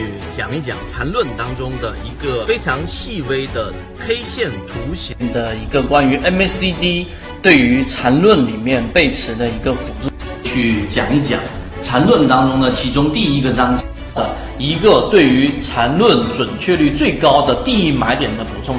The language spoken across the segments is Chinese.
去讲一讲缠论当中的一个非常细微的 K 线图形的一个关于 MACD 对于缠论里面背驰的一个辅助，去讲一讲缠论当中的其中第一个章节的一个对于缠论准确率最高的第一买点的补充。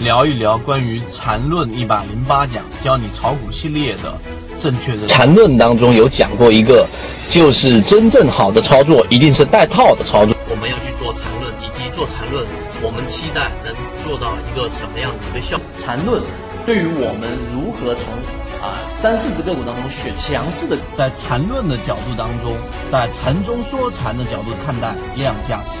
聊一聊关于缠论一百零八讲教你炒股系列的正确的缠论当中有讲过一个，就是真正好的操作一定是带套的操作。我们要去做缠论，以及做缠论，我们期待能做到一个什么样的一个效果？缠论对于我们如何从啊三四只个股当中选强势的，在缠论的角度当中，在缠中说禅的角度看待量价时，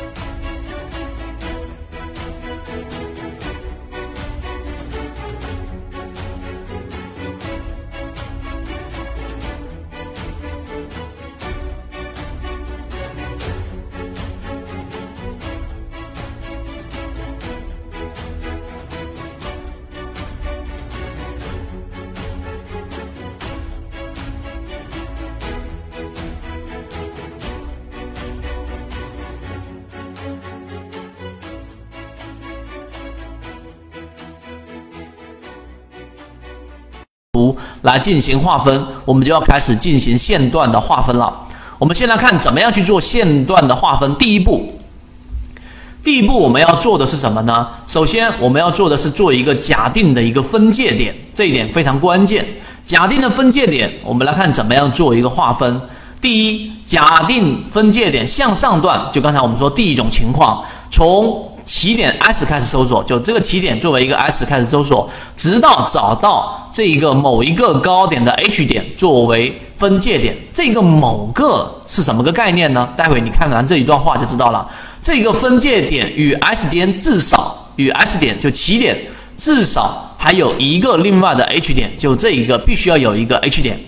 图来进行划分，我们就要开始进行线段的划分了。我们先来看怎么样去做线段的划分。第一步，第一步我们要做的是什么呢？首先我们要做的是做一个假定的一个分界点，这一点非常关键。假定的分界点，我们来看怎么样做一个划分。第一，假定分界点向上段，就刚才我们说第一种情况，从起点 S 开始搜索，就这个起点作为一个 S 开始搜索，直到找到这一个某一个高点的 H 点作为分界点。这个某个是什么个概念呢？待会你看完这一段话就知道了。这个分界点与 S 点至少与 S 点就起点至少还有一个另外的 H 点，就这一个必须要有一个 H 点。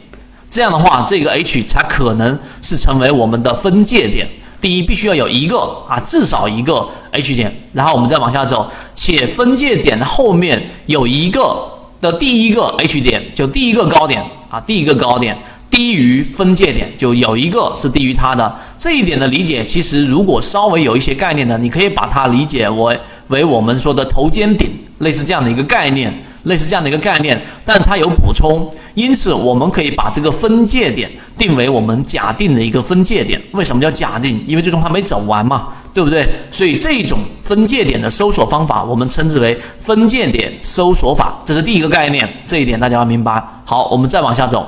这样的话，这个 H 才可能是成为我们的分界点。第一，必须要有一个啊，至少一个 H 点，然后我们再往下走，且分界点的后面有一个的第一个 H 点，就第一个高点啊，第一个高点低于分界点，就有一个是低于它的。这一点的理解，其实如果稍微有一些概念的，你可以把它理解为为我们说的头肩顶，类似这样的一个概念。类似这样的一个概念，但它有补充，因此我们可以把这个分界点定为我们假定的一个分界点。为什么叫假定？因为最终它没走完嘛，对不对？所以这种分界点的搜索方法，我们称之为分界点搜索法，这是第一个概念，这一点大家要明白。好，我们再往下走。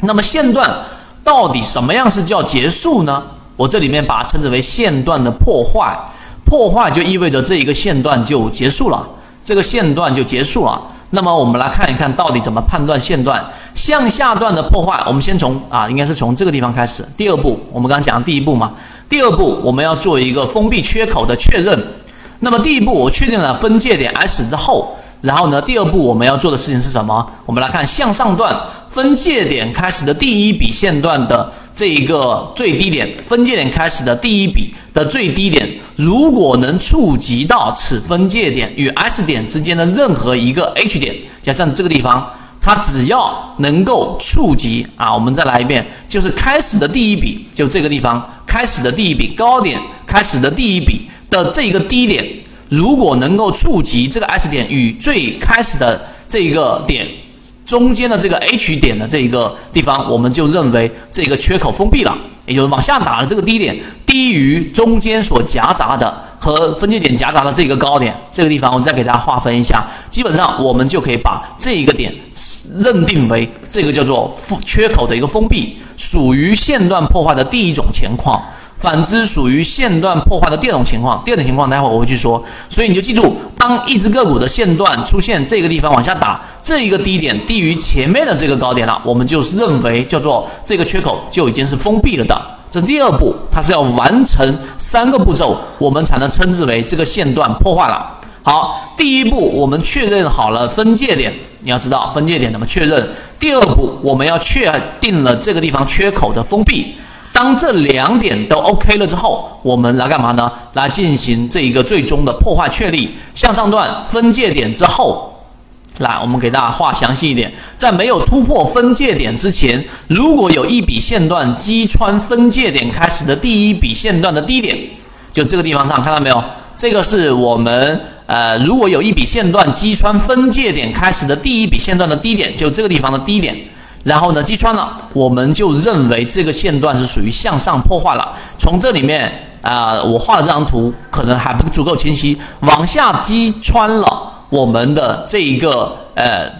那么线段到底什么样是叫结束呢？我这里面把它称之为线段的破坏，破坏就意味着这一个线段就结束了。这个线段就结束了。那么我们来看一看到底怎么判断线段向下段的破坏。我们先从啊，应该是从这个地方开始。第二步，我们刚刚讲的第一步嘛。第二步，我们要做一个封闭缺口的确认。那么第一步，我确定了分界点 S 之后，然后呢，第二步我们要做的事情是什么？我们来看向上段分界点开始的第一笔线段的这一个最低点，分界点开始的第一笔的最低点。如果能触及到此分界点与 S 点之间的任何一个 H 点，加上这个地方，它只要能够触及啊，我们再来一遍，就是开始的第一笔，就这个地方开始的第一笔高点，开始的第一笔的这一个低点，如果能够触及这个 S 点与最开始的这一个点中间的这个 H 点的这一个地方，我们就认为这个缺口封闭了。也就是往下打的这个低点低于中间所夹杂的和分界点夹杂的这个高点，这个地方我再给大家划分一下，基本上我们就可以把这一个点认定为这个叫做缺口的一个封闭，属于线段破坏的第一种情况。反之，属于线段破坏的第二种情况。第二种情况，待会我会去说。所以你就记住，当一只个股的线段出现这个地方往下打，这一个低点低于前面的这个高点了，我们就是认为叫做这个缺口就已经是封闭了的。这是第二步，它是要完成三个步骤，我们才能称之为这个线段破坏了。好，第一步我们确认好了分界点，你要知道分界点怎么确认。第二步我们要确定了这个地方缺口的封闭。当这两点都 OK 了之后，我们来干嘛呢？来进行这一个最终的破坏确立向上段分界点之后，来我们给大家画详细一点，在没有突破分界点之前，如果有一笔线段击穿分界点开始的第一笔线段的低点，就这个地方上看到没有？这个是我们呃，如果有一笔线段击穿分界点开始的第一笔线段的低点，就这个地方的低点。然后呢，击穿了，我们就认为这个线段是属于向上破坏了。从这里面啊，我画的这张图可能还不足够清晰。往下击穿了我们的这一个呃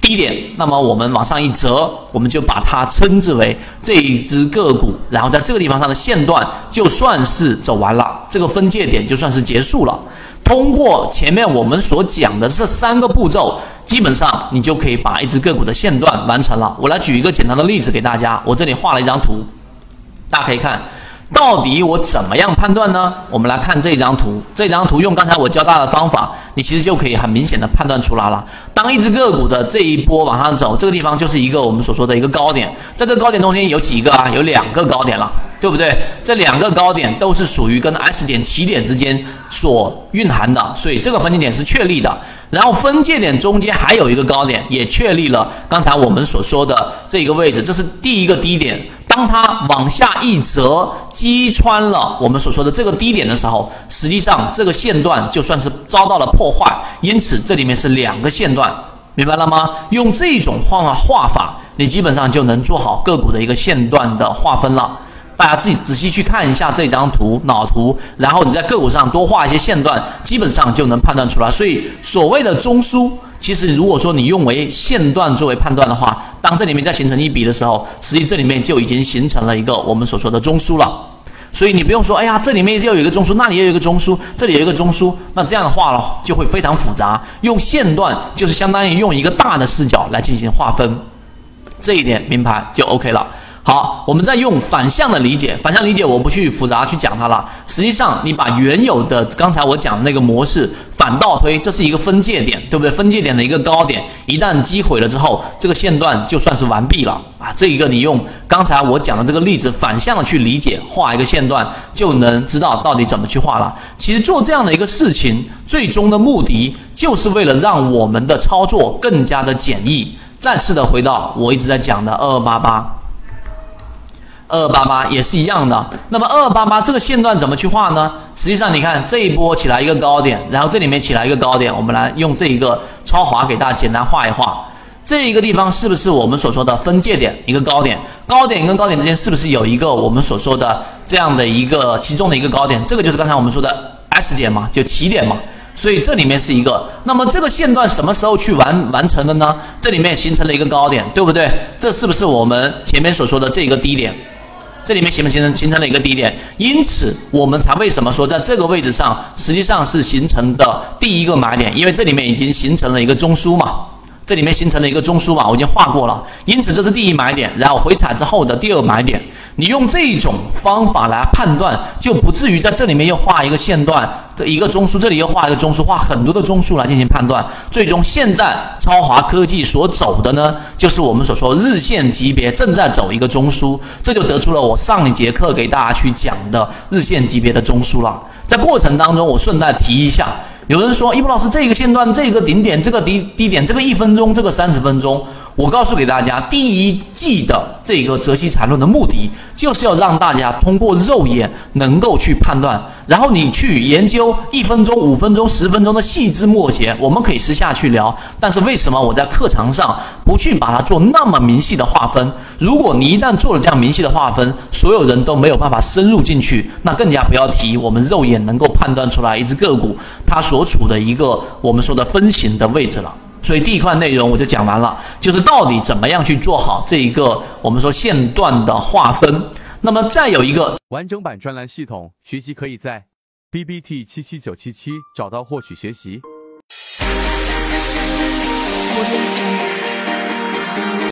低点，那么我们往上一折，我们就把它称之为这一只个股。然后在这个地方上的线段就算是走完了，这个分界点就算是结束了。通过前面我们所讲的这三个步骤。基本上你就可以把一只个股的线段完成了。我来举一个简单的例子给大家，我这里画了一张图，大家可以看，到底我怎么样判断呢？我们来看这张图，这张图用刚才我教大家的方法，你其实就可以很明显的判断出来了。当一只个股的这一波往上走，这个地方就是一个我们所说的一个高点，在这个高点中间有几个啊？有两个高点了。对不对？这两个高点都是属于跟 S 点起点之间所蕴含的，所以这个分界点是确立的。然后分界点中间还有一个高点，也确立了刚才我们所说的这一个位置，这是第一个低点。当它往下一折击穿了我们所说的这个低点的时候，实际上这个线段就算是遭到了破坏。因此这里面是两个线段，明白了吗？用这种画画法，你基本上就能做好个股的一个线段的划分了。大家自己仔细去看一下这张图脑图，然后你在个股上多画一些线段，基本上就能判断出来。所以所谓的中枢，其实如果说你用为线段作为判断的话，当这里面再形成一笔的时候，实际这里面就已经形成了一个我们所说的中枢了。所以你不用说，哎呀，这里面又有一个中枢，那里又有一个中枢，这里有一个中枢，那这样的话了就会非常复杂。用线段就是相当于用一个大的视角来进行划分，这一点明白就 OK 了。好，我们再用反向的理解，反向理解我不去复杂去讲它了。实际上，你把原有的刚才我讲的那个模式反倒推，这是一个分界点，对不对？分界点的一个高点，一旦击毁了之后，这个线段就算是完毕了啊。这一个你用刚才我讲的这个例子反向的去理解，画一个线段，就能知道到底怎么去画了。其实做这样的一个事情，最终的目的就是为了让我们的操作更加的简易。再次的回到我一直在讲的二二八八。二八八也是一样的。那么二八八这个线段怎么去画呢？实际上，你看这一波起来一个高点，然后这里面起来一个高点，我们来用这一个超滑给大家简单画一画。这一个地方是不是我们所说的分界点？一个高点，高点跟高点之间是不是有一个我们所说的这样的一个其中的一个高点？这个就是刚才我们说的 S 点嘛，就起点嘛。所以这里面是一个。那么这个线段什么时候去完完成的呢？这里面形成了一个高点，对不对？这是不是我们前面所说的这一个低点？这里面形不形成形成了一个低点，因此我们才为什么说在这个位置上实际上是形成的第一个买点，因为这里面已经形成了一个中枢嘛，这里面形成了一个中枢嘛，我已经画过了，因此这是第一买点，然后回踩之后的第二买点。你用这种方法来判断，就不至于在这里面又画一个线段，这一个中枢，这里又画一个中枢，画很多的中枢来进行判断。最终，现在超华科技所走的呢，就是我们所说日线级别正在走一个中枢，这就得出了我上一节课给大家去讲的日线级别的中枢了。在过程当中，我顺带提一下，有人说，一博老师，这个线段，这个顶点，这个低低点，这个一分钟，这个三十分钟。我告诉给大家，第一季的这个泽西缠论的目的，就是要让大家通过肉眼能够去判断，然后你去研究一分钟、五分钟、十分钟的细枝末节，我们可以私下去聊。但是为什么我在课堂上不去把它做那么明细的划分？如果你一旦做了这样明细的划分，所有人都没有办法深入进去，那更加不要提我们肉眼能够判断出来一只个股它所处的一个我们说的分型的位置了。所以第一块内容我就讲完了，就是到底怎么样去做好这一个我们说线段的划分。那么再有一个完整版专栏系统学习，可以在 B B T 七七九七七找到获取学习。